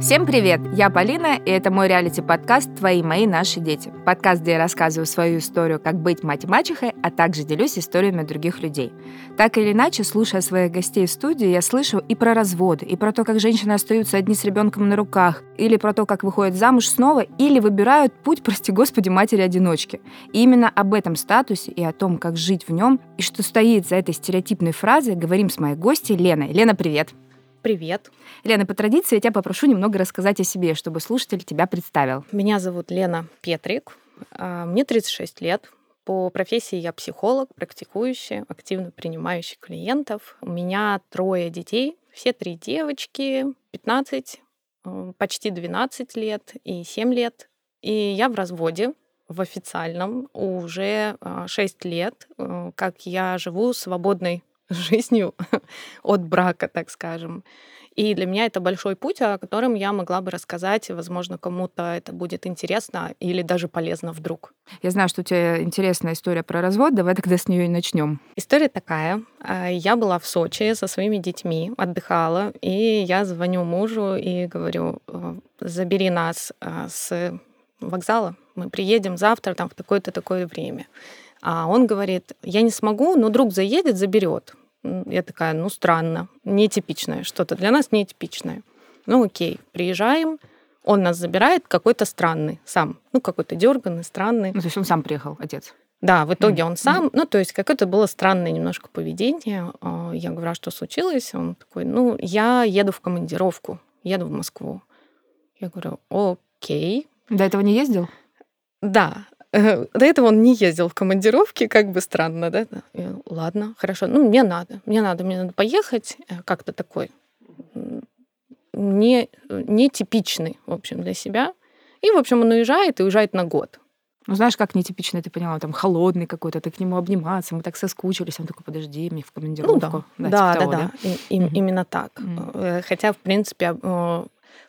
Всем привет! Я Полина, и это мой реалити-подкаст «Твои, мои, наши дети». Подкаст, где я рассказываю свою историю, как быть мать и мачехой, а также делюсь историями других людей. Так или иначе, слушая своих гостей в студии, я слышу и про разводы, и про то, как женщины остаются одни с ребенком на руках, или про то, как выходят замуж снова, или выбирают путь, прости господи, матери-одиночки. И именно об этом статусе и о том, как жить в нем, и что стоит за этой стереотипной фразой, говорим с моей гостьей Леной. Лена, привет! Привет. Лена, по традиции я тебя попрошу немного рассказать о себе, чтобы слушатель тебя представил. Меня зовут Лена Петрик. А, мне 36 лет. По профессии я психолог, практикующий, активно принимающий клиентов. У меня трое детей, все три девочки, 15, э, почти 12 лет и 7 лет. И я в разводе, в официальном, уже 6 э, лет, э, как я живу свободной жизнью от брака, так скажем. И для меня это большой путь, о котором я могла бы рассказать. Возможно, кому-то это будет интересно или даже полезно вдруг. Я знаю, что у тебя интересная история про развод. Давай тогда с нее и начнем. История такая. А, я была в Сочи со своими детьми, отдыхала, и я звоню мужу и говорю, «Э, забери нас а, с вокзала, мы приедем завтра там в такое-то такое время. А он говорит, я не смогу, но друг заедет, заберет. Я такая, ну, странно, нетипичное, что-то для нас нетипичное. Ну, окей, приезжаем, он нас забирает какой-то странный сам, ну, какой-то дерганный, странный. Ну, то есть он сам приехал, отец? Да, в итоге он сам, ну, то есть какое-то было странное немножко поведение. А, я говорю, а что случилось? Он такой, ну, я еду в командировку, еду в Москву. Я говорю, окей. До этого не ездил? Да, до этого он не ездил в командировки, как бы странно, да? Я, Ладно, хорошо. Ну, мне надо, мне надо, мне надо поехать. Э, как-то такой не, не типичный, в общем, для себя. И, в общем, он уезжает и уезжает на год. Ну, знаешь, как нетипично, ты поняла, там холодный какой-то, ты к нему обниматься, мы так соскучились, он такой, подожди, мне в командировку. Ну, да, да, да, типа да, да. И, и, mm-hmm. именно так. Mm-hmm. Хотя, в принципе,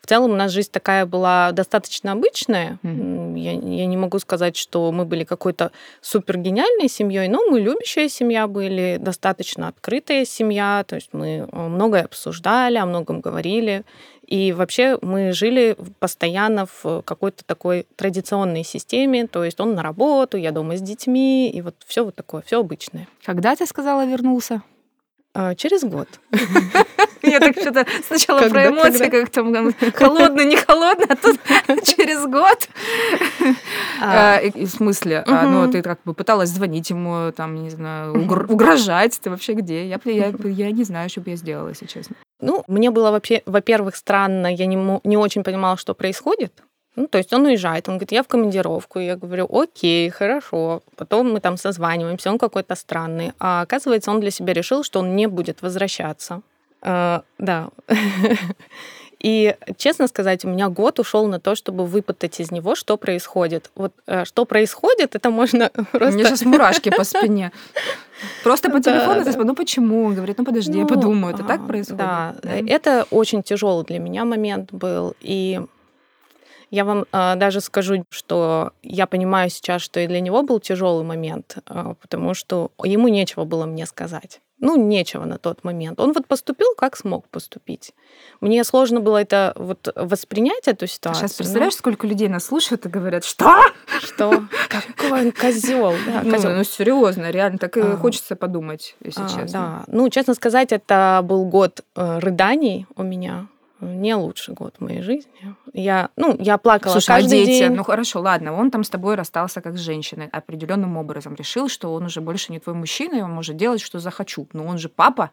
в целом у нас жизнь такая была достаточно обычная. Mm-hmm. Я, я не могу сказать, что мы были какой-то супер гениальной семьей, но мы любящая семья были, достаточно открытая семья, то есть мы э, многое обсуждали, о многом говорили. И вообще мы жили постоянно в какой-то такой традиционной системе, то есть он на работу, я дома с детьми, и вот все вот такое, все обычное. Когда ты сказала вернулся? А, через год. Я так что-то сначала про эмоции, как там холодно, не холодно, а тут через год. А. А, в смысле? Ну, ты как бы пыталась звонить ему, там, не знаю, угрожать. Ты вообще где? Я я не знаю, что бы я сделала, если честно. Ну, мне было вообще, во-первых, странно, я не очень понимала, что происходит. Ну, то есть он уезжает, он говорит, я в командировку. Я говорю, окей, хорошо. Потом мы там созваниваемся, он какой-то странный. А оказывается, он для себя решил, что он не будет возвращаться. А, да. И, честно сказать, у меня год ушел на то, чтобы выпытать из него, что происходит. Вот э, что происходит, это можно просто... У меня сейчас мурашки по спине. Просто по телефону ты ну почему? Он говорит, ну подожди, я ну, подумаю, это так происходит? Да, это очень тяжелый для меня момент был. И я вам э, даже скажу, что я понимаю сейчас, что и для него был тяжелый момент, э, потому что ему нечего было мне сказать. Ну, нечего на тот момент. Он вот поступил, как смог поступить. Мне сложно было это вот воспринять, эту ситуацию. Сейчас представляешь, но... сколько людей нас слушают и говорят, что? Что? Какой он козел. Да, ну, ну, серьезно, реально, так и а, хочется подумать, если а, честно. Да. Ну, честно сказать, это был год э, рыданий у меня не лучший год в моей жизни. Я, ну, я плакала Слушай, а каждый а дети? день. Ну хорошо, ладно, он там с тобой расстался как с женщиной определенным образом, решил, что он уже больше не твой мужчина, и он может делать, что захочу. Но он же папа.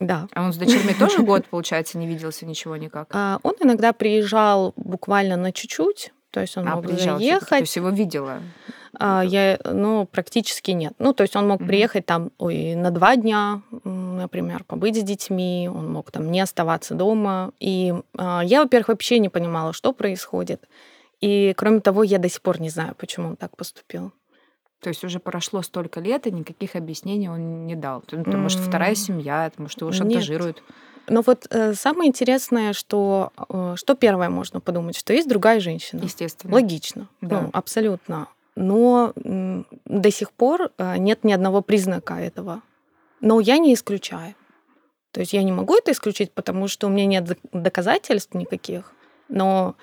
Да. А он с дочерьми тоже год, получается, не виделся ничего никак? А, он иногда приезжал буквально на чуть-чуть, то есть он а, мог заехать. То есть его видела? А, я, ну, практически нет. Ну, то есть он мог приехать там, ой, на два дня, например, побыть с детьми, он мог там не оставаться дома. И а, я, во-первых, вообще не понимала, что происходит. И, кроме того, я до сих пор не знаю, почему он так поступил. То есть уже прошло столько лет, и никаких объяснений он не дал. Потому что вторая семья, потому что его шантажируют. Нет. Но вот э, самое интересное, что э, что первое можно подумать, что есть другая женщина. Естественно. Логично. Да. Ну, абсолютно. Но до сих пор э, нет ни одного признака этого. Но я не исключаю. То есть я не могу это исключить, потому что у меня нет доказательств никаких, но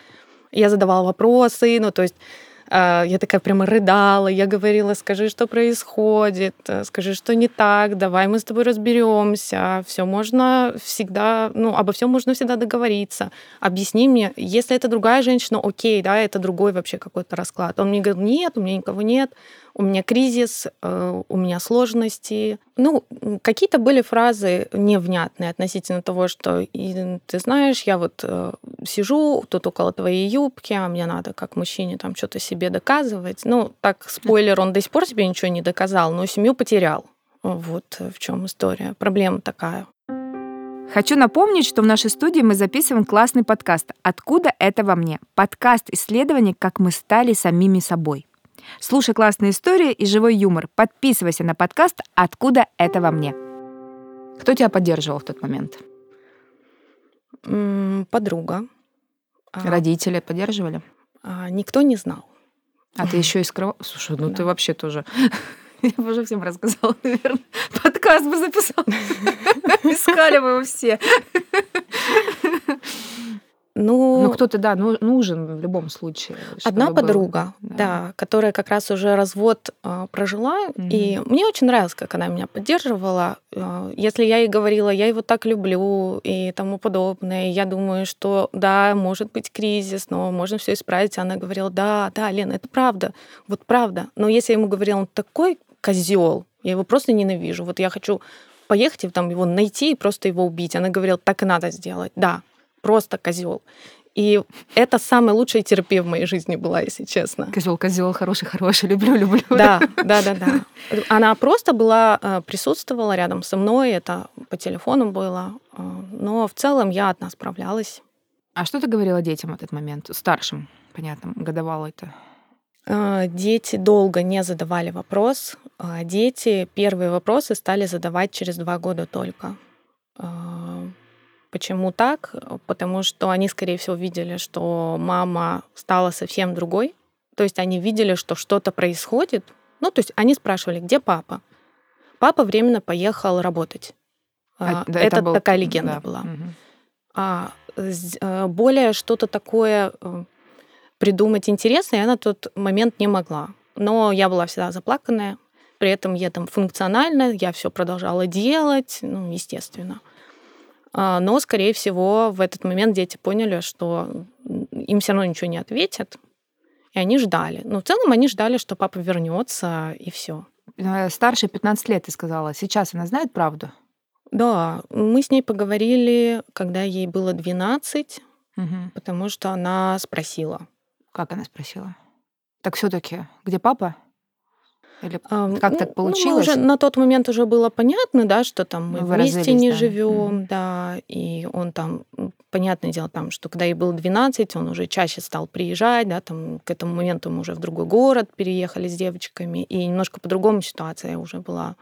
я задавала вопросы, ну, то есть а, я такая прямо рыдала, я говорила, скажи, что происходит, э, скажи, что не так, давай мы с тобой разберемся, все можно всегда, ну, обо всем можно всегда договориться. Объясни мне, если это другая женщина, окей, да, это другой вообще какой-то расклад. Он мне говорит, нет, у меня никого нет, у меня кризис, э, у меня сложности. Ну, какие-то были фразы невнятные относительно того, что ты знаешь, я вот э, сижу тут около твоей юбки, а мне надо как мужчине там что-то себе доказывать. Ну, так, спойлер, он до сих пор себе ничего не доказал, но семью потерял. Вот в чем история. Проблема такая. Хочу напомнить, что в нашей студии мы записываем классный подкаст «Откуда это во мне?» Подкаст исследований, как мы стали самими собой. Слушай классные истории и живой юмор. Подписывайся на подкаст «Откуда это во мне». Кто тебя поддерживал в тот момент? Подруга. А, Родители поддерживали? А, никто не знал. А ты еще и скрывал? Слушай, ну да. ты вообще тоже... Я бы уже всем рассказала, наверное. Подкаст бы записал. Искали бы его все. Ну, ну кто-то, да, ну, нужен в любом случае. Одна подруга, да. да, которая как раз уже развод э, прожила, mm-hmm. и мне очень нравилось, как она меня поддерживала. Э, если я ей говорила, я его так люблю и тому подобное, я думаю, что да, может быть кризис, но можно все исправить. Она говорила, да, да, Лена, это правда, вот правда. Но если я ему говорила, он такой козел, я его просто ненавижу. Вот я хочу поехать и там его найти и просто его убить. Она говорила, так и надо сделать. Да, просто козел. И это самая лучшая терапия в моей жизни была, если честно. Козел, козел, хороший, хороший, люблю, люблю. Да, да, да, да. Она просто была, э, присутствовала рядом со мной, это по телефону было, э, но в целом я одна справлялась. А что ты говорила детям в этот момент? Старшим, понятно, годовало это? Э, дети долго не задавали вопрос. Дети первые вопросы стали задавать через два года только Почему так? Потому что они, скорее всего, видели, что мама стала совсем другой. То есть они видели, что что-то происходит. Ну, то есть они спрашивали, где папа? Папа временно поехал работать. А, это это был... такая легенда да. была. Угу. А, э, более что-то такое э, придумать интересное я на тот момент не могла. Но я была всегда заплаканная. При этом я там функционально, я все продолжала делать, ну, естественно. А, но, скорее всего, в этот момент дети поняли, что им все равно ничего не ответят, и они ждали. Но в целом они ждали, что папа вернется, и все. Э, старше 15 лет, ты сказала. Сейчас она знает правду? Да, мы с ней поговорили, когда ей было 12, угу. потому что она спросила. Как она спросила? Так все-таки, где папа? Или как так получилось? Ну, уже на тот момент уже было понятно, да, что там мы Вы вместе не да. живем, mm. да, и он там, понятное дело, там, что когда ей было 12, он уже чаще стал приезжать, да, там к этому моменту мы уже в другой город переехали с девочками, и немножко по-другому ситуация уже была.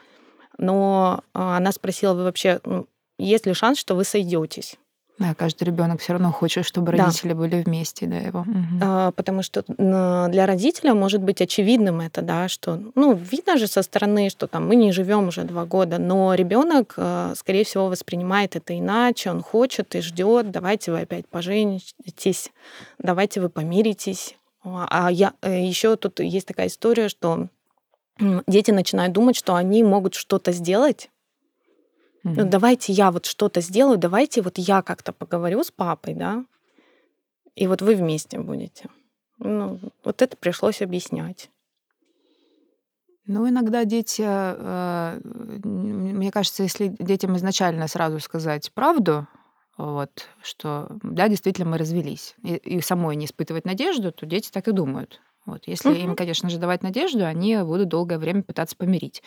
Но а, она спросила, вы вообще, ну, есть ли шанс, что вы сойдетесь? Да, каждый ребенок все равно хочет, чтобы родители да. были вместе, да, его. Угу. А, потому что для родителя может быть очевидным это, да, что, ну, видно же со стороны, что там мы не живем уже два года, но ребенок, а, скорее всего, воспринимает это иначе, он хочет и ждет, давайте вы опять поженитесь, давайте вы помиритесь. А я э, еще тут есть такая история, что дети начинают думать, что они могут что-то сделать Mm-hmm. Ну, давайте я вот что-то сделаю, давайте вот я как-то поговорю с папой, да, и вот вы вместе будете. Ну, вот это пришлось объяснять. Ну, иногда дети, э, мне кажется, если детям изначально сразу сказать правду, вот, что да, действительно мы развелись, и, и самой не испытывать надежду, то дети так и думают. Вот. Если угу. им, конечно же, давать надежду, они будут долгое время пытаться помирить.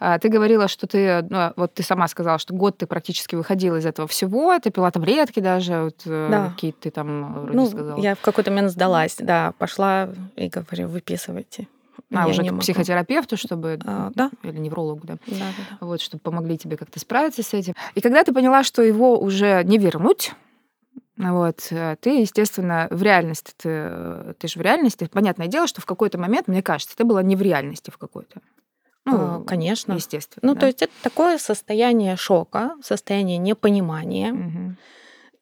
А, ты говорила, что ты, ну, вот ты сама сказала, что год ты практически выходила из этого всего, ты пила таблетки даже, вот, э, да. какие ты там вроде ну, сказала. Я в какой-то момент сдалась, да, пошла и говорю, выписывайте. А, я уже к психотерапевту, чтобы... А, да. Или неврологу, да? Да, да, да. Вот, чтобы помогли тебе как-то справиться с этим. И когда ты поняла, что его уже не вернуть, вот. Э, ты, естественно, в реальности, ты, ты же в реальности. Понятное дело, что в какой-то момент, мне кажется, ты была не в реальности в какой-то. Ну, конечно. Естественно. Ну, да. то есть это такое состояние шока, состояние непонимания Мгм.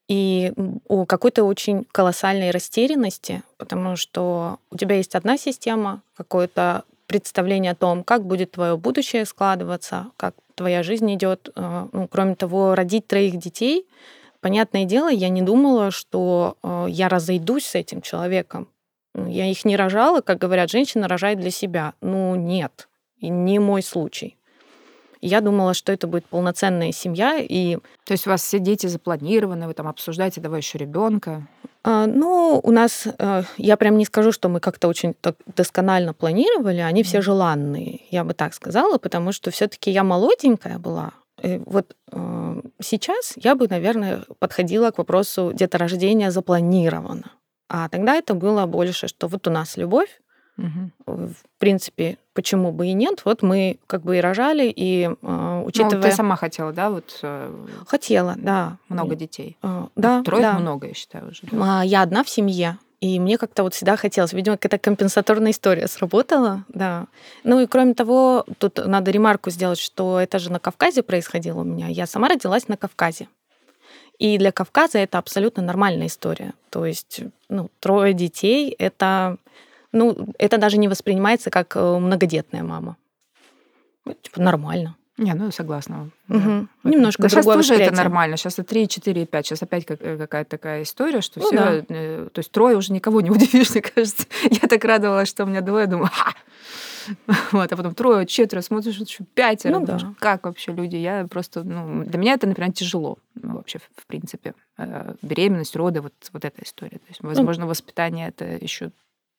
и у какой-то очень колоссальной растерянности, потому что у тебя есть одна система, какое-то представление о том, как будет твое будущее складываться, как твоя жизнь идет. Э, Ну, кроме того, родить троих детей, понятное дело, я не думала, что э, я разойдусь с этим человеком. Ну, Я их не рожала, как говорят, женщина рожает для себя. Ну, нет, не мой случай. Я думала, что это будет полноценная семья, и То есть у вас все дети запланированы, вы там обсуждаете, давай еще ребенка. А, Ну, у нас, э, я прям не скажу, что мы как-то очень так досконально планировали, они все желанные, я бы так сказала, потому что все-таки я молоденькая была. И вот э, сейчас я бы, наверное, подходила к вопросу деторождения запланировано. А тогда это было больше, что вот у нас любовь, Мгм. в принципе, почему бы и нет. Вот мы как бы и рожали, и э, Ну, учитывая... ты сама хотела, да, вот э, Хотела, да. много детей. Э, Да, Трое да. много, я считаю уже. да. А, Я одна в семье, и мне как-то вот всегда хотелось. Видимо, какая-то компенсаторная история сработала, да. Ну и кроме того, тут надо ремарку сделать, что это же на Кавказе происходило у меня. Я сама родилась на Кавказе. И для Кавказа это абсолютно нормальная история. То есть, ну, трое детей — это, ну, это даже не воспринимается как э, многодетная мама. Ну, Типа нормально. Не, ну согласна. Мгм. Да. Немножко да сейчас тоже это нормально. Сейчас и 3, 4, 5. Сейчас опять как- э, какая-то такая история, что Ну все, да. то есть трое уже никого не удивишь, мне кажется. Я так радовалась, что у меня двое, думаю, ха! Вот, а потом трое, четверо, смотришь, еще пятеро. Ну думаешь, да. Как вообще люди? Я просто, ну, для меня это, например, тяжело ну, вообще, в принципе. Э, Беременность, роды, вот, вот эта история. То есть, Ну возможно, воспитание это еще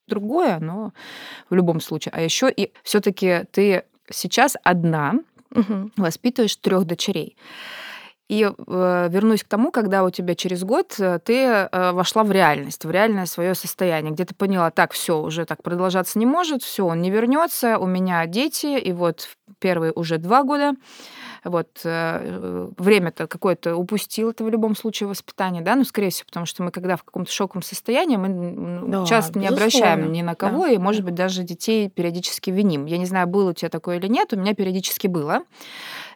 другое, но в любом случае. А еще и все-таки ты сейчас одна, Мгм. воспитываешь трех дочерей. И э, вернусь к тому, когда у тебя через год э, ты э, вошла в реальность, в реальное свое состояние, где ты поняла, так, все, уже так продолжаться не может, все, он не вернется, у меня дети, и вот первые уже два года, вот э, время-то какое-то упустил это в любом случае воспитание, да, ну, скорее всего, потому что мы когда в каком-то шоковом состоянии, мы Да, часто не обращаем ни на кого, Да, и, может быть, даже детей периодически виним. Я не знаю, было у тебя такое или нет, у меня периодически было.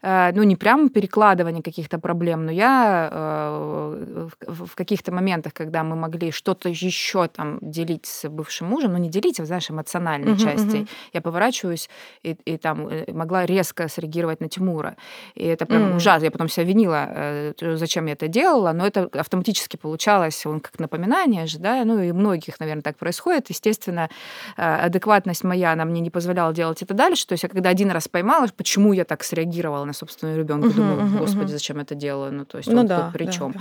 Э, Ну, не прям перекладывание каких-то проблем, но я э, в каких-то моментах, когда мы могли что-то еще там делить с бывшим мужем, ну, не делить, а, знаешь, эмоциональной Мгм, части, мгм. я поворачиваюсь и, и там э, могла резко среагировать на Тимура. И это прям М. ужасно. Я потом себя винила, зачем я это делала, но это автоматически получалось, он как напоминание же, да, ну и многих, наверное, так происходит. Естественно, адекватность моя, она мне не позволяла делать это дальше. То есть я когда один раз поймала, почему я так среагировала на собственного ребенка, Мгм, думаю, мгм, господи, мгм. зачем это делаю? Ну, то есть Ну он да, тут при чем?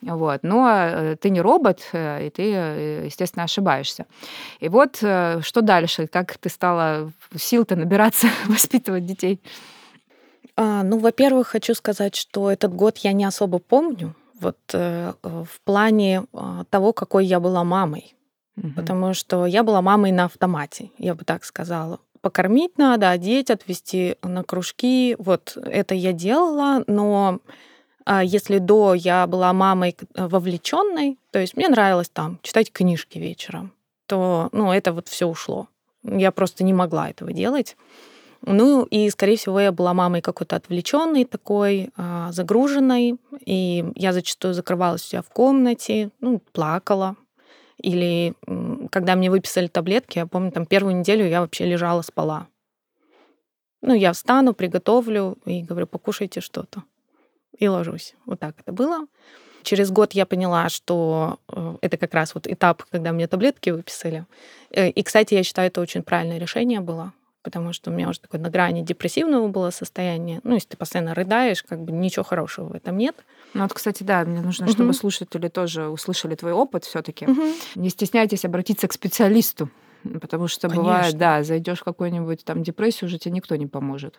да. Вот. Но э, ты не робот, э, и ты, э, естественно, ошибаешься. И вот э, что дальше? Как ты стала сил-то набираться, воспитывать детей? А, ну, во-первых, хочу сказать, что этот год я не особо помню. Вот э, э, в плане а, того, какой я была мамой. Мгм. Потому что я была мамой на автомате, я бы так сказала. Покормить надо, одеть, отвезти на кружки. Вот это я делала, но а, если до я была мамой вовлеченной, то есть мне нравилось там читать книжки вечером, то ну, это вот все ушло. Я просто не могла этого делать. Ну и, скорее всего, я была мамой какой-то отвлеченной такой, а, загруженной, и я зачастую закрывалась у себя в комнате, ну, плакала. Или когда мне выписали таблетки, я помню, там первую неделю я вообще лежала, спала. Ну, я встану, приготовлю и говорю, покушайте что-то. И ложусь. Вот так это было. Через год я поняла, что э, это как раз вот этап, когда мне таблетки выписали. Э, И, кстати, я считаю, это очень правильное решение было, потому что у меня уже такое на грани депрессивного было состояние. Ну, если ты постоянно рыдаешь, как бы ничего хорошего в этом нет. Ну вот, кстати, да, мне нужно, чтобы слушатели тоже услышали твой опыт все-таки. Мгм. Не стесняйтесь обратиться к специалисту, потому что бывает, Конечно. да, зайдешь в какую-нибудь там депрессию, уже тебе никто не поможет.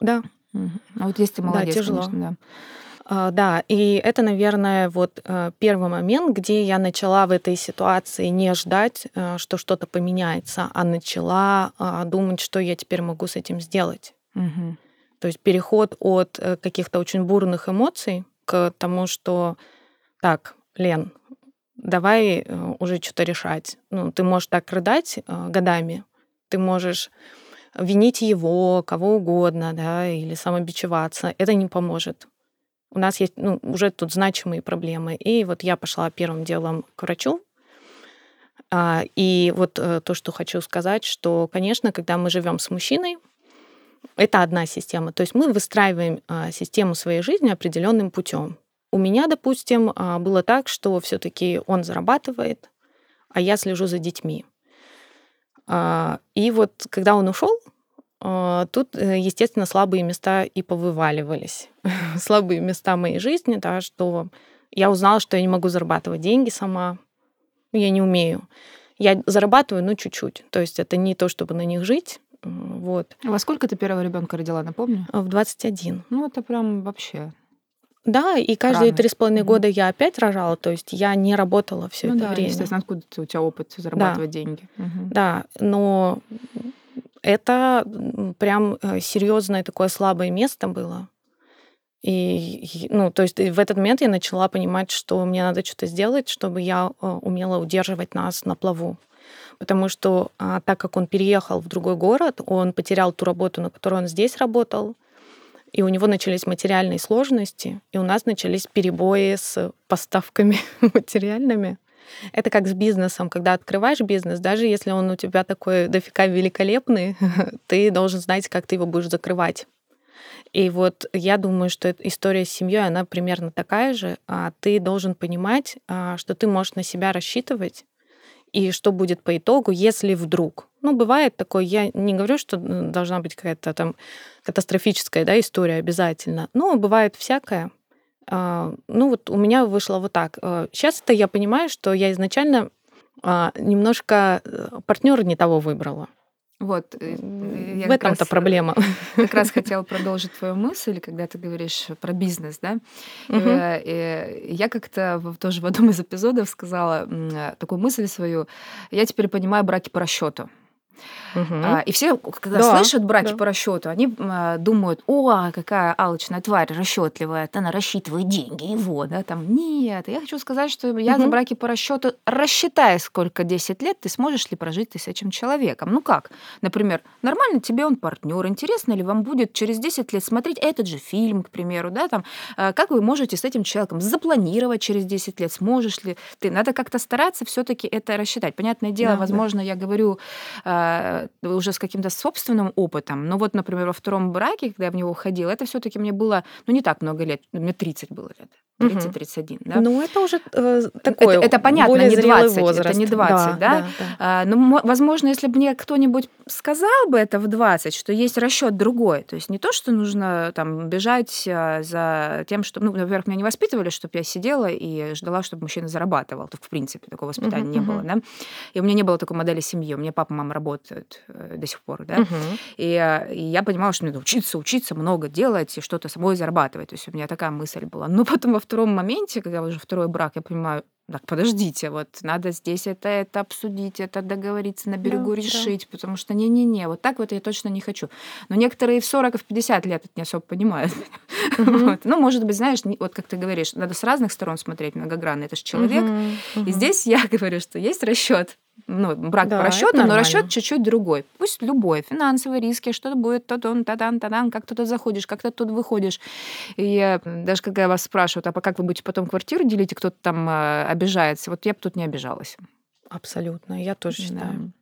Да, Мгм. А вот если ты Да, молодец, тяжело. конечно, да. А, Да, и это, наверное, вот э, первый момент, где я начала в этой ситуации не ждать, э, что что-то поменяется, а начала а, думать, что я теперь могу с этим сделать. Мгм. То есть переход от э, каких-то очень бурных эмоций к тому, что так, Лен, давай уже что-то решать. Ну, ты можешь так рыдать годами, ты можешь винить его, кого угодно, да, или самобичеваться, это не поможет. У нас есть ну, уже тут значимые проблемы. И вот я пошла первым делом к врачу. А, и вот э, то, что хочу сказать, что, конечно, когда мы живем с мужчиной, это одна система. То есть мы выстраиваем а, систему своей жизни определенным путем. У меня, допустим, а, было так, что все-таки он зарабатывает, а я слежу за детьми. И вот когда он ушел, тут, э, естественно, слабые места и повываливались. слабые места моей жизни, да, что я узнала, что я не могу зарабатывать деньги сама, я не умею. Я зарабатываю, ну, чуть-чуть. То есть это не то, чтобы на них жить, вот. А во сколько ты первого ребенка родила, напомню? В 21. Ну, это прям вообще да, и каждые три с половиной года я опять рожала, то есть я не работала все ну, это да, время. Естественно, откуда у тебя опыт зарабатывать да. деньги? Угу. Да, но это прям э, серьезное такое слабое место было. И, ну, то есть в этот момент я начала понимать, что мне надо что-то сделать, чтобы я э, умела удерживать нас на плаву потому что а, так как он переехал в другой город, он потерял ту работу, на которой он здесь работал, и у него начались материальные сложности, и у нас начались перебои с поставками материальными. Это как с бизнесом. Когда открываешь бизнес, даже если он у тебя такой дофига великолепный, ты должен знать, как ты его будешь закрывать. И вот я думаю, что история с семьей, она примерно такая же. А ты должен понимать, а, что ты можешь на себя рассчитывать, и что будет по итогу, если вдруг. Ну, бывает такое, я не говорю, что должна быть какая-то там катастрофическая да, история обязательно, но бывает всякое. А, ну, вот у меня вышло вот так. Сейчас а, это я понимаю, что я изначально а, немножко э, партнера не того выбрала. Вот, э, в этом-то проблема. Как раз хотела продолжить твою мысль, когда ты говоришь про бизнес, да. Угу. Я как-то тоже в одном из эпизодов сказала такую мысль свою. Я теперь понимаю браки по расчету. Угу. А, и все, когда да, слышат браки да. по расчету, они а, думают, о, какая алчная тварь, расчетливая, она рассчитывает деньги его, да, там. Нет, я хочу сказать, что я угу. за браки по расчету рассчитай, сколько 10 лет ты сможешь ли прожить ты с этим человеком. Ну как? Например, нормально тебе он партнер, интересно ли вам будет через 10 лет смотреть этот же фильм, к примеру, да, там, а, как вы можете с этим человеком запланировать через 10 лет, сможешь ли ты. Надо как-то стараться все-таки это рассчитать. Понятное дело, да, возможно, да. я говорю а, уже с каким-то собственным опытом. Но вот, например, во втором браке, когда я в него уходила, это все-таки мне было, ну, не так много лет, мне 30 было лет. 30-31, да? Ну, это уже э, такое это, это понятно, более не 20, возраст. это не 20, да? да? да, да. А, но, возможно, если бы мне кто-нибудь сказал бы это в 20, что есть расчет другой, то есть не то, что нужно там бежать а, за тем, что, ну, во-первых, меня не воспитывали, чтобы я сидела и ждала, чтобы мужчина зарабатывал, то в принципе такого воспитания uh-huh, не было, да? И у меня не было такой модели семьи, у меня папа, мама работают э, до сих пор, да? Uh-huh. И, а, и я понимала, что мне надо учиться, учиться, много делать и что-то самой зарабатывать, то есть у меня такая мысль была. Но потом во втором моменте, когда уже второй брак, я понимаю, так, подождите, вот надо здесь это, это обсудить, это договориться на берегу, да, решить, да. потому что не-не-не, вот так вот я точно не хочу. Но некоторые в 40 и в 50 лет это не особо понимают. Mm-hmm. вот. Ну, может быть, знаешь, вот как ты говоришь, надо с разных сторон смотреть многогранно, это же человек. Mm-hmm. Mm-hmm. И здесь я говорю, что есть расчет ну, брак да, по расчету, но расчет чуть-чуть другой. Пусть любой, финансовые риски, что-то будет, то тон та-дан, та-дан, как ты тут заходишь, как ты тут выходишь. И даже когда вас спрашивают, а как вы будете потом квартиру делить, и кто-то там а, обижается, вот я бы тут не обижалась. Абсолютно, я тоже считаю. Да.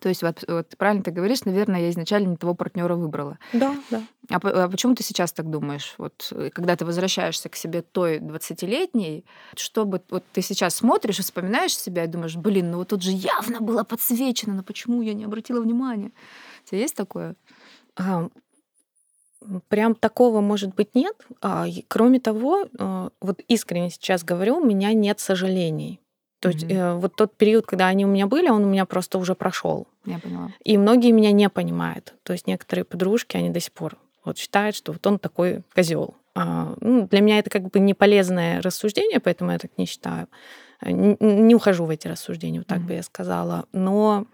То есть вот, вот правильно ты говоришь, наверное, я изначально не того партнера выбрала. Да, да. А, а почему ты сейчас так думаешь? Вот э, когда ты возвращаешься к себе той 20-летней, чтобы вот ты сейчас смотришь и вспоминаешь себя и думаешь, блин, ну вот тут же явно было подсвечено, но почему я не обратила внимания? У тебя есть такое? А, прям такого, может быть, нет. А, кроме того, а, вот искренне сейчас говорю, у меня нет сожалений. То есть mm-hmm. э, вот тот период, когда они у меня были, он у меня просто уже прошел. Я поняла. И многие меня не понимают. То есть некоторые подружки, они до сих пор вот считают, что вот он такой козел. А, ну, для меня это как бы не полезное рассуждение, поэтому я так не считаю. Э, не, не ухожу в эти рассуждения, вот так mm-hmm. бы я сказала. Но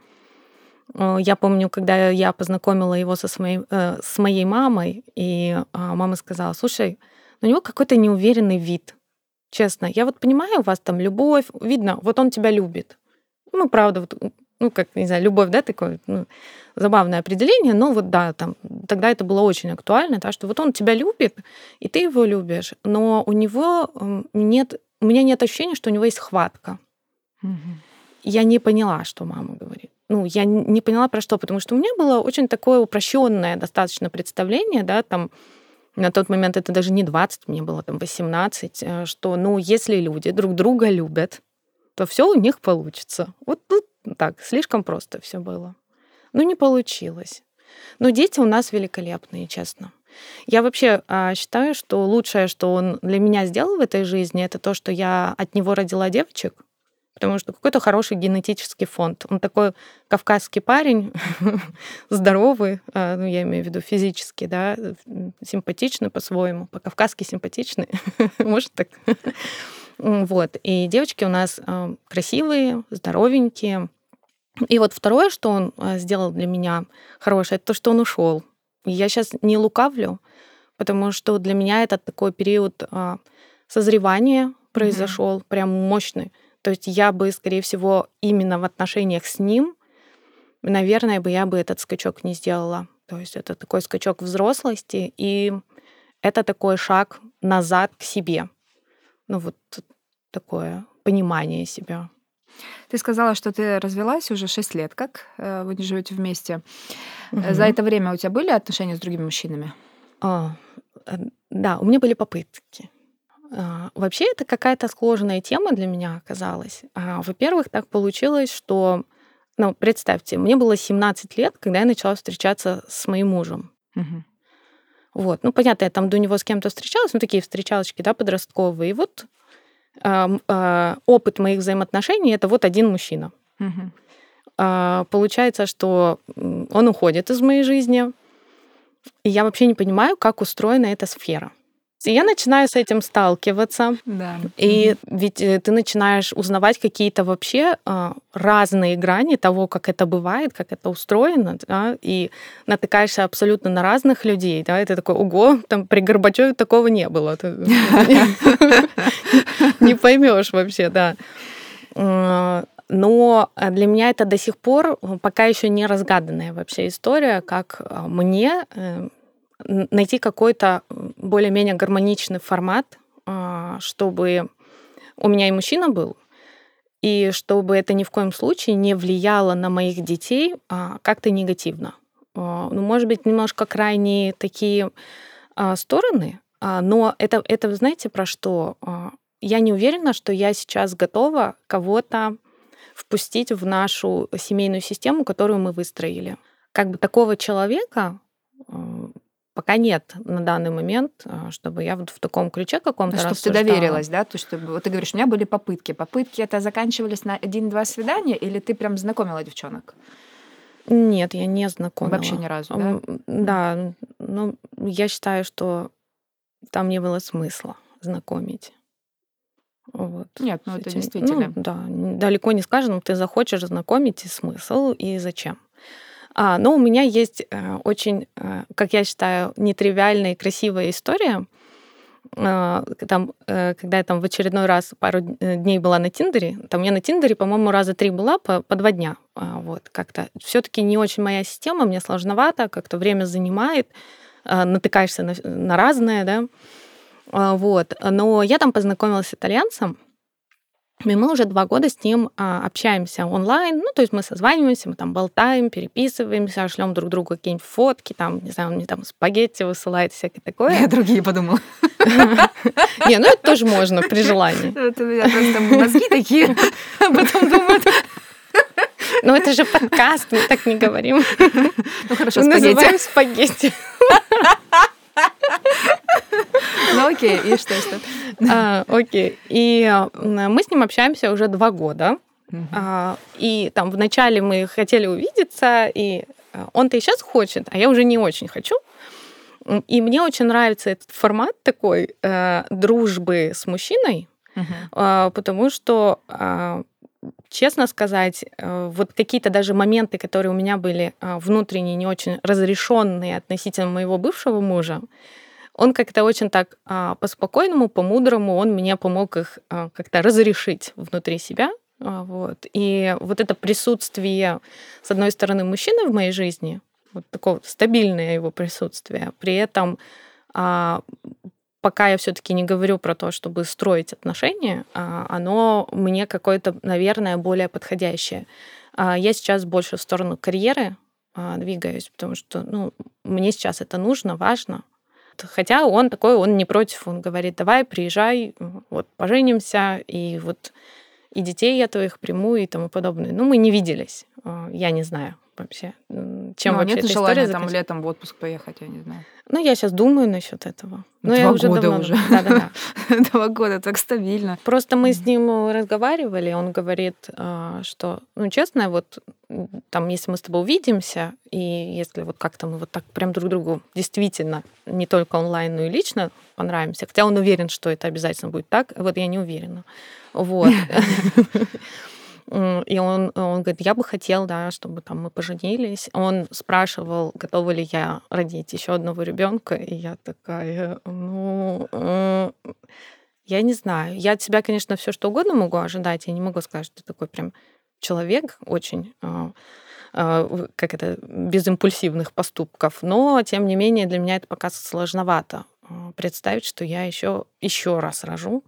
я помню, когда я познакомила его со своей, э, с моей мамой, и э, мама сказала, слушай, у него какой-то неуверенный вид. Честно, я вот понимаю, у вас там любовь, видно, вот он тебя любит. Ну, правда, вот Ну, как, не знаю, любовь, да, такое ну, забавное определение, но вот да, там, тогда это было очень актуально, да, что вот он тебя любит, и ты его любишь, но у него нет, у меня нет ощущения, что у него есть хватка. Угу. Я не поняла, что мама говорит. Ну, я не поняла про что, потому что у меня было очень такое упрощенное достаточно представление, да, там, на тот момент это даже не 20, мне было там 18, э, что, ну, если люди друг друга любят, то все у них получится. Вот тут так, слишком просто все было. Ну, не получилось. Но дети у нас великолепные, честно. Я вообще а, считаю, что лучшее, что он для меня сделал в этой жизни, это то, что я от него родила девочек, потому что какой-то хороший генетический фонд. Он такой кавказский парень, здоровый, а, ну, я имею в виду физически, да, симпатичный по-своему, по-кавказски симпатичный, может так. Вот. И девочки у нас а, красивые, здоровенькие. И вот второе, что он а, сделал для меня хорошее, это то, что он ушел. Я сейчас не лукавлю, потому что для меня это такой период созревания произошел, mm-hmm. прям мощный. То есть я бы, скорее всего, именно в отношениях с ним, наверное, бы я бы этот скачок не сделала. То есть это такой скачок взрослости, и это такой шаг назад к себе. Ну вот такое понимание себя. Ты сказала, что ты развелась уже 6 лет. Как э, вы не живете вместе? Угу. За это время у тебя были отношения с другими мужчинами? А, э, да, у меня были попытки. А, вообще это какая-то сложная тема для меня оказалась. А, во-первых, так получилось, что, ну, представьте, мне было 17 лет, когда я начала встречаться с моим мужем. Угу. Вот, ну, понятно, я там до него с кем-то встречалась, ну, такие встречалочки, да, подростковые. И вот э, опыт моих взаимоотношений это вот один мужчина. Угу. Э, получается, что он уходит из моей жизни, и я вообще не понимаю, как устроена эта сфера. И я начинаю с этим сталкиваться. Да. И ведь э, ты начинаешь узнавать какие-то вообще а, разные грани того, как это бывает, как это устроено, да, и натыкаешься абсолютно на разных людей, да, это такой, ого, там при Горбачеве такого не было. Не поймешь вообще, да. А, но для меня это до сих пор пока еще не разгаданная вообще история, как а, мне э, найти какой-то более-менее гармоничный формат, а, чтобы у меня и мужчина был, и чтобы это ни в коем случае не влияло на моих детей а, как-то негативно. А, ну, может быть, немножко крайние такие стороны, но это, это, знаете, про что? Я не уверена, что я сейчас готова кого-то впустить в нашу семейную систему, которую мы выстроили. Как бы такого человека пока нет на данный момент, а, чтобы я вот в таком ключе каком-то Чтобы ты доверилась, да? То, что вот ты говоришь, у меня были попытки. Попытки это заканчивались на один-два свидания, или ты прям знакомила девчонок? Нет, я не знакомила. Вообще ни разу, да? Да, ну, я считаю, что там не было смысла знакомить. Вот, Нет, ну это действительно. Ну, да, далеко не скажем, ты захочешь знакомить, и смысл, и зачем. А, но у меня есть э, очень, э, как я считаю, нетривиальная и красивая история. Э, там, когда я там в очередной раз пару дней была на Тиндере, там я на Тиндере, по-моему, раза три была по, по два дня. А, вот, как-то все-таки не очень моя система, мне сложновато, как-то время занимает, натыкаешься на, на разное, да. А, вот. Но я там познакомилась с итальянцем, и мы уже два года с ним а, общаемся онлайн. Ну, то есть мы созваниваемся, мы там болтаем, переписываемся, шлем друг другу какие-нибудь фотки, там, не знаю, он мне там спагетти высылает, всякое такое. Я другие подумала. Не, ну это тоже можно при желании. Это у меня просто мозги такие, а потом думают... Ну, это же подкаст, мы так не говорим. Ну, хорошо, спагетти. Называем спагетти. Ну окей, и что, что? А, окей. И мы с ним общаемся уже два года. А, и там вначале мы хотели увидеться, и а, он-то и сейчас хочет, а я уже не очень хочу. И мне очень нравится этот формат такой э, дружбы с мужчиной, uh-huh. потому что, честно сказать, э, вот какие-то даже моменты, которые у меня были внутренние, не очень разрешенные относительно моего бывшего мужа, он как-то очень так а, по-спокойному, по-мудрому, он мне помог их а, как-то разрешить внутри себя, А, вот. И вот это присутствие, с одной стороны, мужчины в моей жизни, вот такое стабильное его присутствие, при этом пока я все-таки не говорю про то, чтобы строить отношения, оно мне какое-то, наверное, более подходящее. Я сейчас больше в сторону карьеры двигаюсь, потому что ну, мне сейчас это нужно, важно. Хотя он такой, он не против, он говорит, давай, приезжай, вот, поженимся, и вот и детей я твоих приму и тому подобное. Ну, мы не виделись, я не знаю вообще, чем Но вообще нет эта желания история там летом в отпуск поехать, я не знаю. Ну, я сейчас думаю насчет этого. Но Два я уже года давно... уже. Да-да-да. Два года, так стабильно. Просто мы с ним разговаривали, он говорит, а, что, ну, честно, вот там, если мы с тобой увидимся, и если вот как-то мы вот так прям друг другу действительно не только онлайн, но и лично понравимся, хотя он уверен, что это обязательно будет так, вот я не уверена. Вот. И он, он говорит, я бы хотел, да, чтобы там мы поженились. Он спрашивал, готова ли я родить еще одного ребенка, и я такая, ну, э, я не знаю. Я от себя, конечно, все что угодно могу ожидать. Я не могу сказать, что ты такой прям человек очень э, э, как это, без импульсивных поступков. Но, тем не менее, для меня это пока сложновато э, представить, что я еще еще раз рожу.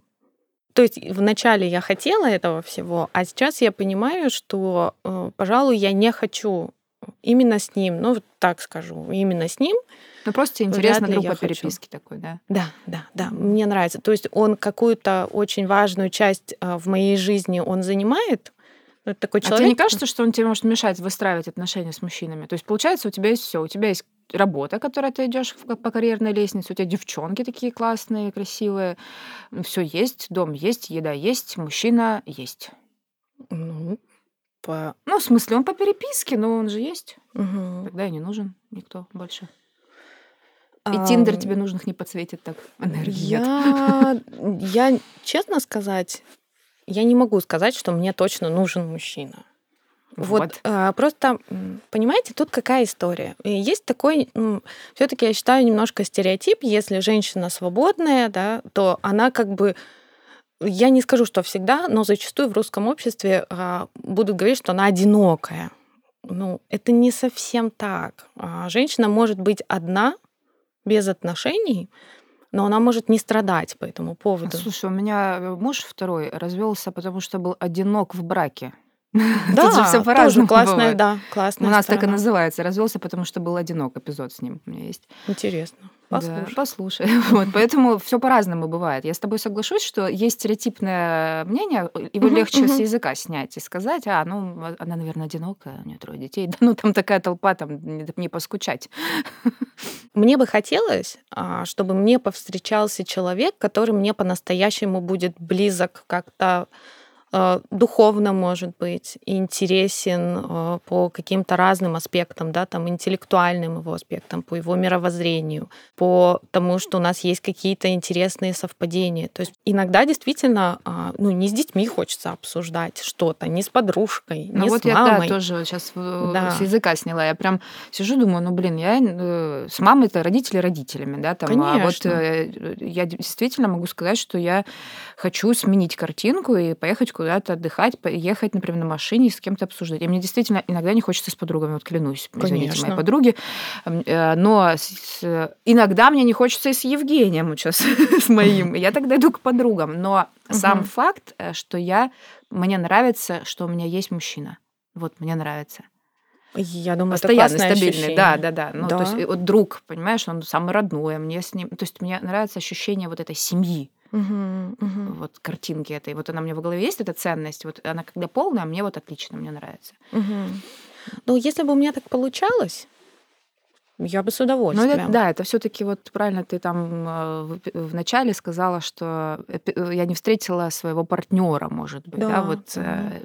То есть вначале я хотела этого всего, а сейчас я понимаю, что, э, пожалуй, я не хочу именно с ним, ну вот так скажу, именно с ним. Ну, просто интересно я по хочу. такой, да? Да, да, да, мне нравится. То есть он какую-то очень важную часть э, в моей жизни он занимает. Ну, Это такой А человек. тебе не кажется, что он тебе может мешать выстраивать отношения с мужчинами? То есть, получается, у тебя есть все. У тебя есть работа, которой ты идешь по карьерной лестнице, у тебя девчонки такие классные, красивые, все есть, дом есть, еда есть, мужчина есть. Ну, по... Ну, в смысле, он по переписке, но он же есть. Мгм. Тогда и не нужен никто больше. И Тиндер тебе нужных не подсветит так. Энергии нет. Я, я, честно сказать, я не могу сказать, что мне точно нужен мужчина. Вот, Вот. а, просто, понимаете, тут какая история. Есть такой, все-таки я считаю, немножко стереотип, если женщина свободная, да, то она как бы, я не скажу, что всегда, но зачастую в русском обществе а, будут говорить, что она одинокая. Ну, это не совсем так. А, Женщина может быть одна, без отношений, но она может не страдать по этому поводу. Слушай, у меня э, муж второй развелся, потому что был одинок в браке. Да, Тут же все по-разному классная, бывает. да, У классная нас так и называется. Развелся, потому что был одинок. Эпизод с ним у меня есть. Интересно. Да, Послушай. послушай. Вот, поэтому все по-разному бывает. Я с тобой соглашусь, что есть стереотипное мнение, его легче с языка снять и сказать, а, ну, а- она, наверное, одинокая, у нее трое детей. Да ну, там такая толпа, там не, не поскучать. Мне бы хотелось, а, чтобы мне повстречался человек, который мне по-настоящему будет близок как-то духовно, может быть, интересен э, по каким-то разным аспектам, да, там, интеллектуальным его аспектам, по его мировоззрению, по тому, что у нас есть какие-то интересные совпадения. То есть иногда действительно, а, ну, не с детьми хочется обсуждать что-то, не с подружкой, Ну не вот с я, да, мамой. тоже сейчас Да. с языка сняла. Я прям сижу, думаю, ну, блин, я э, с мамой-то родители родителями, да, там, а вот Конечно. э, я действительно могу сказать, что я хочу сменить картинку и поехать куда-то отдыхать, поехать, например, на машине и с кем-то обсуждать. И мне действительно иногда не хочется с подругами, вот клянусь, извините, Конечно. мои подруги, э, но иногда мне не хочется и с Евгением сейчас, с моим. Я тогда иду к подругам. Но сам факт, э, что я, мне нравится, что у меня есть мужчина. Вот, мне нравится. Я думаю, это Постоянно классное стабильный, ощущение. да, да, да. Ну, то Да. есть э, вот друг, понимаешь, он самый родной, а мне с ним, то есть мне нравится ощущение вот этой семьи, Мгм, мгм, вот картинки этой. Вот она у меня в голове есть эта ценность, вот она когда полная, мне вот отлично, мне нравится. мгм. Ну, если бы у меня так получалось, я бы с Ну, удовольствием. это, да, это все-таки вот правильно ты там э, в, в начале сказала, что эпи- э, я не встретила своего партнера, может быть, да, Да, вот э,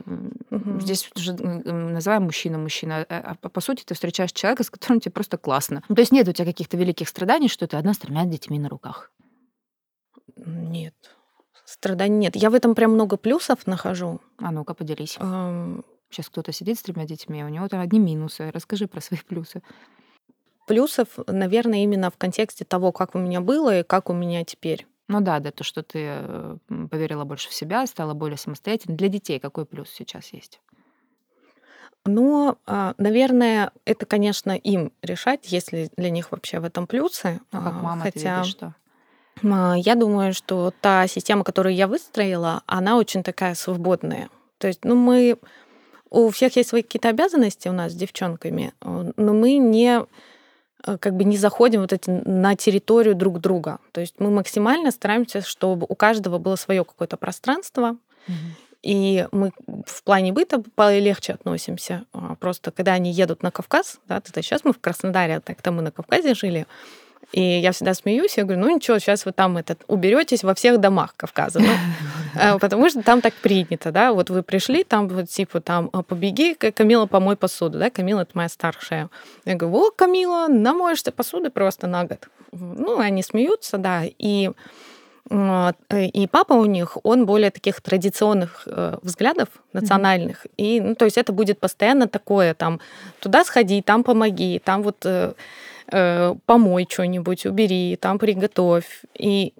Мгм. здесь уже называем мужчина мужчина, а а по, по сути ты встречаешь человека, с которым тебе просто классно. Ну, то есть нет у тебя каких-то великих страданий, что ты одна с тремя детьми на руках. Нет. Страданий нет. Я в этом прям много плюсов нахожу. А ну-ка поделись. Ам, Сейчас кто-то сидит с тремя детьми, а у него там одни минусы. Расскажи про свои плюсы. Плюсов, наверное, именно в контексте того, как у меня было и как у меня теперь. Ну да, да, то, что ты э, поверила больше в себя, стала более самостоятельной. Для детей какой плюс сейчас есть? Но, а, наверное, это, конечно, им решать, если для них вообще в этом плюсы. А как мама Хотя... ты что? Я думаю, что та система, которую я выстроила, она очень такая свободная. То есть, ну, мы... У всех есть свои какие-то обязанности у нас с девчонками, э, но мы не э, как бы не заходим вот эти на территорию друг друга. То есть мы максимально стараемся, чтобы у каждого было свое какое-то пространство, и мы в плане быта полегче относимся. А, просто когда они едут на Кавказ, да, то сейчас мы в Краснодаре, так-то мы на Кавказе жили, и я всегда смеюсь, я говорю, ну ничего, сейчас вы там этот, уберетесь во всех домах Кавказа. Ну, э, потому что там так принято, да, вот вы пришли, там вот типа там «А, побеги, Камила, помой посуду, да, Камила это моя старшая. Я говорю, о, Камила, намоешь ты посуды просто на год. Ну, они смеются, да, и э, и папа у них, он более таких традиционных э, взглядов национальных. Mm-hmm. И, ну, то есть это будет постоянно такое, там, туда сходи, там помоги, там вот э, помой что-нибудь, убери, там приготовь. И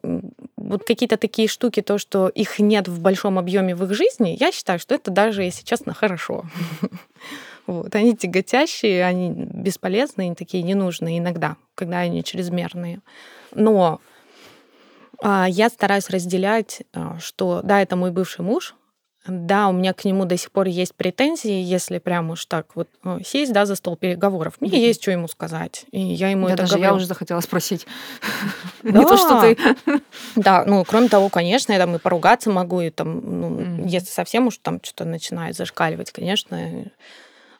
вот какие-то такие штуки, то, что их нет в большом объеме в их жизни, я считаю, что это даже, если честно, хорошо. Вот. Они тяготящие, они бесполезные, такие ненужные иногда, когда они чрезмерные. Но а, я стараюсь разделять, а, что да, это мой бывший муж, да, у меня к нему до сих пор есть претензии, если прям уж так вот ну, сесть, да, за стол переговоров. Мне mm-hmm. есть что ему сказать. И я ему я это даже, говорю. Я уже захотела спросить. Не то, что ты... Да, ну, кроме того, конечно, я там и поругаться могу, и там, ну, если совсем уж там что-то начинает зашкаливать, конечно,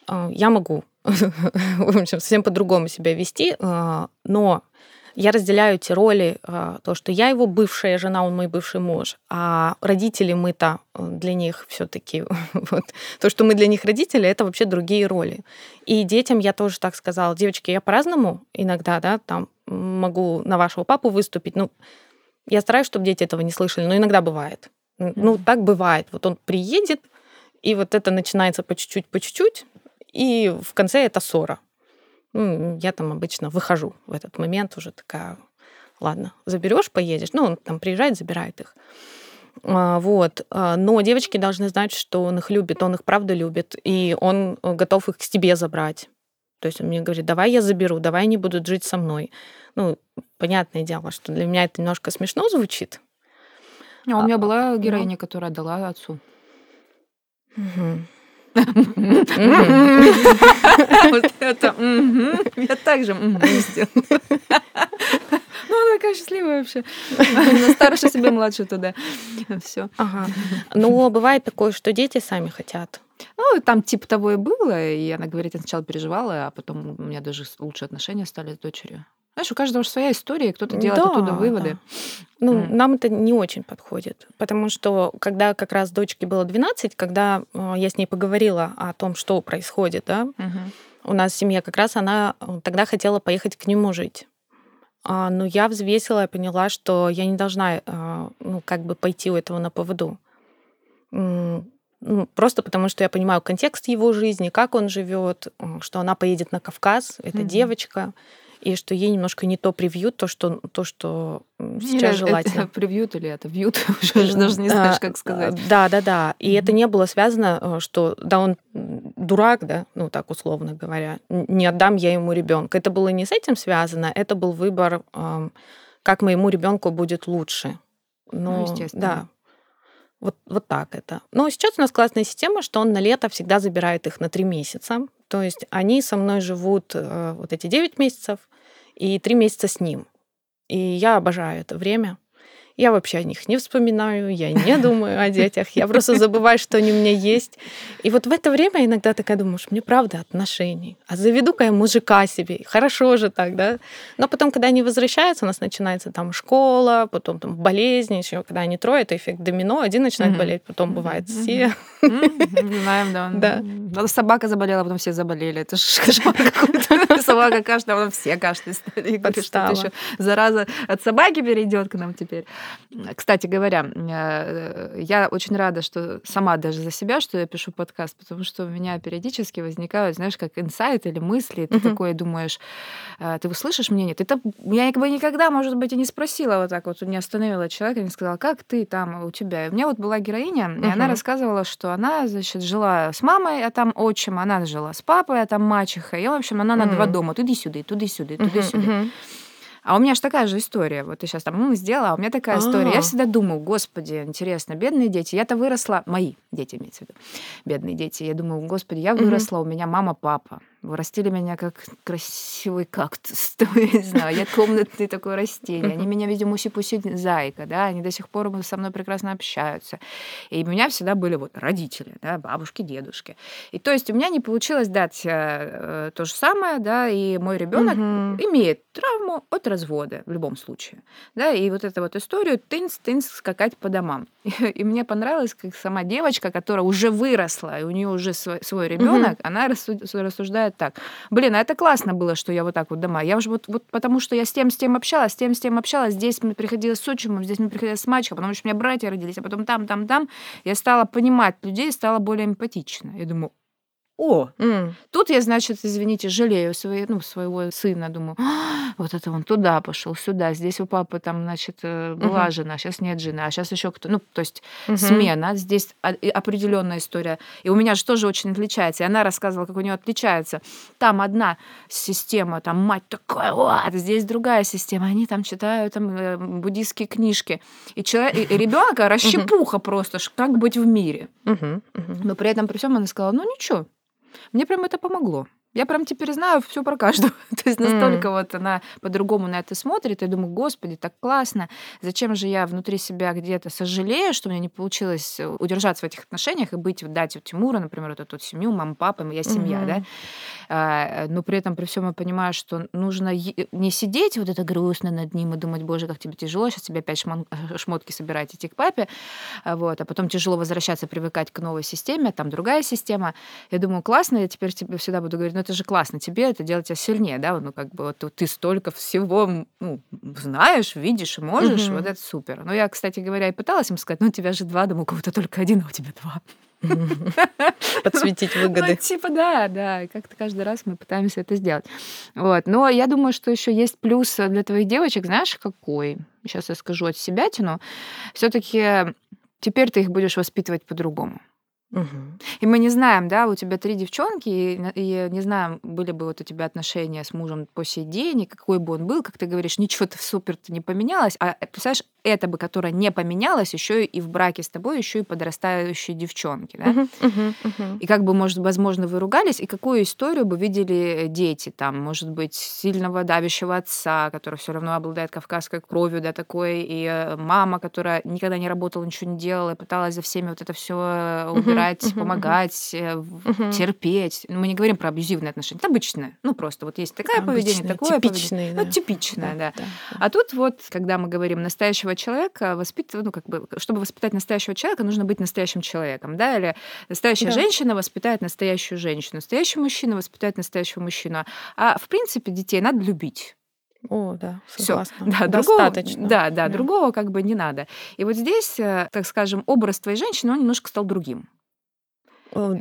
а, я могу, в общем, совсем по-другому себя вести, а, но я разделяю эти роли, а, то, что я его бывшая жена, он мой бывший муж, а родители мы-то э, для них все таки вот, то, что мы для них родители, это вообще другие роли. И детям я тоже так сказала, девочки, я по-разному иногда, да, там могу на вашего папу выступить, ну, я стараюсь, чтобы дети этого не слышали, но иногда бывает. Ну, так бывает. Вот он приедет, и вот это начинается по чуть-чуть, по чуть-чуть, и в конце это ссора. Ну, я там обычно выхожу в этот момент уже такая, ладно, заберешь, поедешь. Ну, он там приезжает, забирает их. А, вот. А, но девочки должны знать, что он их любит, он их правда любит, и он э, готов их к себе забрать. То есть он мне говорит, давай я заберу, давай они будут жить со мной. Ну, понятное дело, что для меня это немножко смешно звучит. А у меня была героиня, которая отдала отцу. Угу. Вот это. Я также сделала. Ну, она такая счастливая вообще. На старше себе, младше туда. Все. Ага. Но бывает такое, что дети сами хотят. Ну, там типа того и было. И она говорит, я сначала переживала, а потом у меня даже лучшие отношения стали с дочерью. Знаешь, у каждого же своя история, кто-то делает да, оттуда выводы. Да. Ну, mm. нам это не очень подходит, потому что когда как раз дочке было 12, когда э, я с ней поговорила о том, что происходит, да, mm-hmm. у нас в семье как раз она э, тогда хотела поехать к нему жить. А, но я взвесила и поняла, что я не должна, э, ну, как бы пойти у этого на поводу. Ну, просто потому что я понимаю контекст его жизни, как он живет, что она поедет на Кавказ, это mm-hmm. девочка, и что ей немножко не то привьют, то, что, то, что сейчас или желательно. Это привьют или это вьют, уже даже не знаешь, как сказать. Да, да, да. И это не было связано, э, что да, он дурак, да, ну так условно говоря, не отдам я ему ребенка. Это было не с этим связано, это был выбор, как моему ребенку будет лучше. Ну, естественно. Да. Вот, вот так это. Но сейчас у нас классная система, что он на лето всегда забирает их на три месяца. То есть они со мной живут э, вот эти 9 месяцев и 3 месяца с ним. И я обожаю это время. Я вообще о них не вспоминаю, я не думаю о детях, я просто забываю, что они у меня есть. И вот в это время иногда такая думаешь, мне правда отношений, а заведу-ка я мужика себе, хорошо же так, да? Но потом, когда они возвращаются, у нас начинается там школа, потом там болезни, еще когда они трое, это эффект домино, один начинает mm-hmm. болеть, потом бывает mm-hmm. все. Mm-hmm. Знаем, да. да. Собака заболела, потом все заболели, это же кошмар какой-то. Собака кашляла, все кашляли стали. Что еще зараза от собаки перейдет к нам теперь. Кстати говоря, э, я очень рада, что сама даже за себя, что я пишу подкаст, потому что у меня периодически возникают, знаешь, как инсайт или мысли, ты такое думаешь, «А, ты услышишь мнение? Ты я как бы никогда, может быть, и не спросила вот так вот, не остановила человека, не сказала, как ты там у тебя. И у меня вот была героиня, и она рассказывала, что она, значит, жила с мамой, а там отчим, она жила с папой, а там мачеха, и, в общем, она на два дома, туди-сюда, туди-сюда, туди-сюда. А у меня же такая же история. Вот ты сейчас там ну, сделала, а у меня такая А-а-а. история. Я всегда думаю, господи, интересно, бедные дети. Я-то выросла, мои дети имеется в виду, бедные дети. Я думаю, господи, я выросла, у меня мама, папа. Вырастили меня как красивый кактус. Я не знаю, я комнатный такое растение. Они меня, видимо, уси-пуси зайка, да, они до сих пор со мной прекрасно общаются. И у меня всегда были вот родители, да, бабушки, дедушки. И то есть у меня не получилось дать э, э то же самое, да, и мой ребенок угу. имеет травму от развода в любом случае, да, и вот эту вот историю тынц-тынц скакать по домам. И, и мне понравилось, как сама девочка, которая уже выросла, и у нее уже свой, свой ребенок, угу. она рассуждает бывает так. Блин, а это классно было, что я вот так вот дома. Я уже вот, вот потому что я с тем, с тем общалась, с тем, с тем общалась. Здесь мне приходилось с отчимом, здесь мне приходилось с мачехой, потому что у меня братья родились, а потом там, там, там. Я стала понимать людей, стала более эмпатична. Я думаю, о, mm. тут я, значит, извините, жалею свои, ну, своего сына, думаю, а, вот это он туда пошел, сюда, здесь у папы там, значит, э, была mm-hmm. жена, сейчас нет жены, а сейчас еще кто, ну, то есть mm-hmm. смена, здесь определенная история. И у меня же тоже очень отличается. И она рассказывала, как у нее отличается. Там одна система, там мать такая, вот, здесь другая система. Они там читают там э, буддийские книжки. И, человек, и ребенка расщепуха просто, как быть в мире. Но при этом при всем она сказала, ну ничего, мне прям это помогло. Я прям теперь знаю все про каждого. То есть настолько mm. вот она по-другому на это смотрит. Я думаю, господи, так классно. Зачем же я внутри себя где-то сожалею, что у меня не получилось э, удержаться в этих отношениях и быть, дать у Тимура, например, вот эту семью, мама, папа, моя семья, mm-hmm. да. А, но при этом, при всем я понимаю, что нужно не сидеть вот это грустно над ним и думать, боже, как тебе тяжело, сейчас тебе опять шмон... шмотки собирать, идти к папе, а вот, а потом тяжело возвращаться, привыкать к новой системе, а там другая система. Я думаю, классно, я теперь тебе всегда буду говорить, ну это же классно, тебе это делать тебя сильнее, да, ну как бы вот ты столько всего ну, знаешь, видишь можешь, угу. вот это супер. Но я, кстати говоря, и пыталась им сказать, ну у тебя же два, думаю, у кого-то только один, а у тебя два. Подсветить выгоды. Ну, типа, да, да. Как-то каждый раз мы пытаемся это сделать. Вот. Но я думаю, что еще есть плюс для твоих девочек, знаешь, какой? Сейчас я скажу от себя тяну. Все-таки теперь ты их будешь воспитывать по-другому. Угу. И мы не знаем, да, у тебя три девчонки, и, и не знаем, были бы вот у тебя отношения с мужем по сей день, и какой бы он был, как ты говоришь, ничего-то супер-то не поменялось. А представляешь, это бы, которая не поменялась, еще и в браке с тобой, еще и подрастающие девчонки, да? Uh-huh, uh-huh, uh-huh. И как бы, может, возможно, вы ругались, и какую историю бы видели дети там, может быть, сильного давящего отца, который все равно обладает кавказской кровью, да, такой, и э, мама, которая никогда не работала, ничего не делала, и пыталась за всеми вот это все убирать, uh-huh, помогать, uh-huh. терпеть. Ну, мы не говорим про абьюзивные отношения, это обычное. Ну, просто вот есть такое обычное, поведение, такое типичное, поведение. Да. Ну, типичное, да, да. да. А тут вот, когда мы говорим настоящего человека воспитывать, ну, как бы, чтобы воспитать настоящего человека, нужно быть настоящим человеком, да, или настоящая да. женщина воспитает настоящую женщину, настоящий мужчина воспитает настоящего мужчину. А в принципе детей надо любить. О, да, согласна. Всё. Да, Достаточно. Другого, да, да, да, другого как бы не надо. И вот здесь, э, так скажем, образ твоей женщины, он немножко стал другим.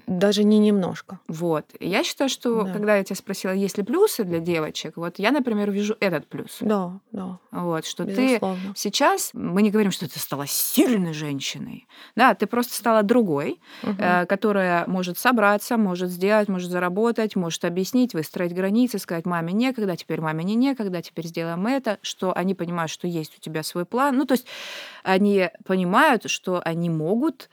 Даже не немножко. Вот. Я считаю, что да. когда я тебя спросила, есть ли плюсы для девочек, вот я, например, вижу этот плюс. Да, да. Вот, что Безусловно. ты сейчас, мы не говорим, что ты стала сильной женщиной, да, ты просто стала другой, угу. э, которая может собраться, может сделать, может заработать, может объяснить, выстроить границы, сказать маме некогда, теперь маме не некогда, теперь сделаем это, что они понимают, что есть у тебя свой план. Ну, то есть они понимают, что они могут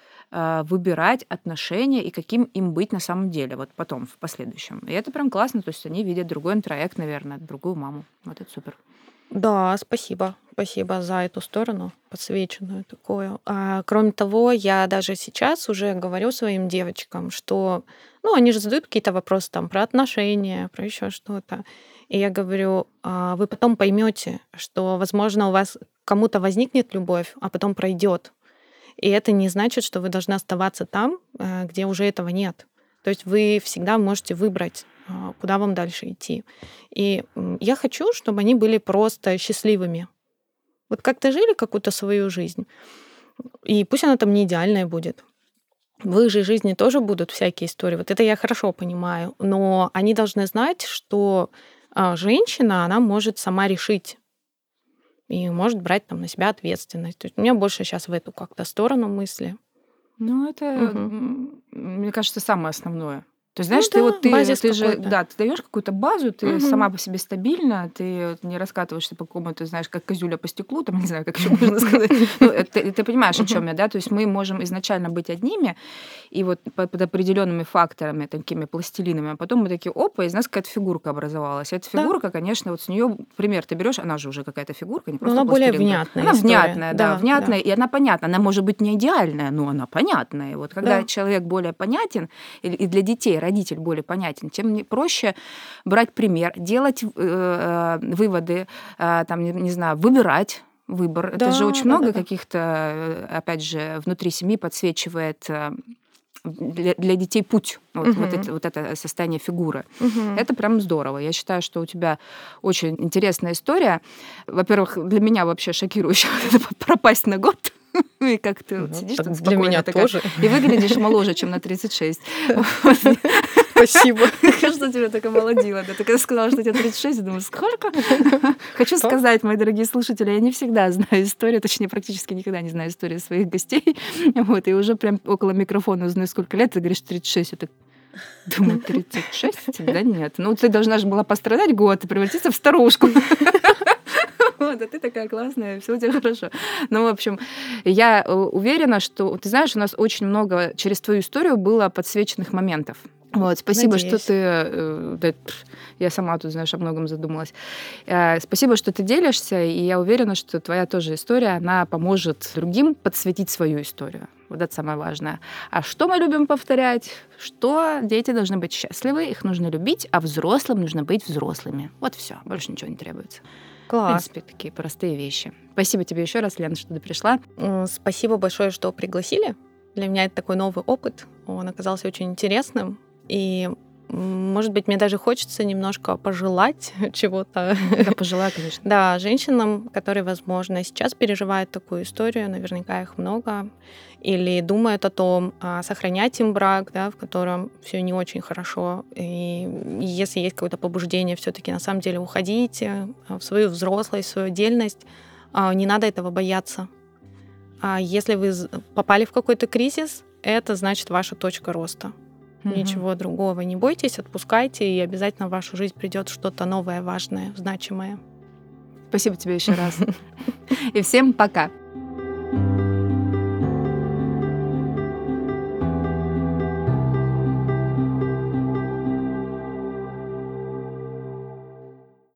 выбирать отношения и каким им быть на самом деле, вот потом, в последующем. И это прям классно, то есть они видят другой интроект, наверное, другую маму. Вот это супер. Да, спасибо. Спасибо за эту сторону, подсвеченную такую. А, кроме того, я даже сейчас уже говорю своим девочкам, что, ну, они же задают какие-то вопросы там про отношения, про еще что-то. И я говорю, а, вы потом поймете, что, возможно, у вас кому-то возникнет любовь, а потом пройдет. И это не значит, что вы должны оставаться там, э, где уже этого нет. То есть вы всегда можете выбрать а, куда вам дальше идти. И я хочу, чтобы они были просто счастливыми. Вот как-то жили какую-то свою жизнь. И пусть она там не идеальная будет. В их же жизни тоже будут всякие истории. Вот это я хорошо понимаю. Но они должны знать, что а, женщина, она может сама решить и может брать там на себя ответственность. То есть у меня больше сейчас в эту как-то сторону мысли. Ну, это, угу. мне кажется, самое основное. То есть, знаешь, ну, ты да, вот ты, ты же, да, ты даешь какую-то базу, ты угу. сама по себе стабильна, ты не раскатываешься по какому-то, знаешь, как козюля по стеклу, там не знаю, как еще можно сказать. Ну, ты, ты понимаешь, о чем я, да? То есть мы можем изначально быть одними, и вот под определенными факторами, такими пластилинами, а потом мы такие, опа, из нас какая-то фигурка образовалась. Эта фигурка, конечно, вот с нее пример ты берешь, она же уже какая-то фигурка, не просто Она более внятная. Она внятная, да, внятная, и она понятна. Она может быть не идеальная, но она понятная. И вот когда человек более понятен, и для детей родитель более понятен, тем проще брать пример, делать э, э, выводы, э, там, не, не знаю, выбирать выбор. Да, Это же очень да, много да, каких-то, э, опять же, внутри семьи подсвечивает э, для, для детей путь, вот, угу. вот, это, вот это состояние фигуры. Угу. Это прям здорово. Я считаю, что у тебя очень интересная история. Во-первых, для меня вообще шокирующе пропасть на год. И как ты ну, сидишь тут Для меня такая, тоже. И выглядишь моложе, чем на 36. Спасибо. Что тебя так омолодило? Ты когда сказала, что тебе 36, я думаю, сколько? Хочу сказать, мои дорогие слушатели, я не всегда знаю историю, точнее, практически никогда не знаю историю своих гостей. Вот, и уже прям около микрофона узнаю, сколько лет, ты говоришь 36. Я так Думаю, 36? Да нет. Ну, ты должна же была пострадать год и превратиться в старушку. Вот, а ты такая классная, все у тебя хорошо. Ну, в общем, я э, уверена, что, ты знаешь, у нас очень много через твою историю было подсвеченных моментов. Вот, спасибо, Надеюсь. что ты... Э, да, я сама тут, знаешь, о многом задумалась. Э, спасибо, что ты делишься, и я уверена, что твоя тоже история, она поможет другим подсветить свою историю. Вот это самое важное. А что мы любим повторять? Что дети должны быть счастливы, их нужно любить, а взрослым нужно быть взрослыми. Вот все, больше ничего не требуется. Класс. В принципе, такие простые вещи. Спасибо тебе еще раз, Лена, что ты пришла. Спасибо большое, что пригласили. Для меня это такой новый опыт. Он оказался очень интересным. И может быть, мне даже хочется немножко пожелать чего-то. Да, пожелаю, конечно. Да, женщинам, которые, возможно, сейчас переживают такую историю, наверняка их много, или думают о том, а, сохранять им брак, да, в котором все не очень хорошо. И если есть какое-то побуждение все-таки на самом деле уходить э, в свою взрослость, в свою отдельность, а, не надо этого бояться. А если вы попали в какой-то кризис, это значит ваша точка роста угу. ничего другого. Не бойтесь, отпускайте, и обязательно в вашу жизнь придет что-то новое, важное, значимое. Спасибо тебе еще раз. И всем пока. thank you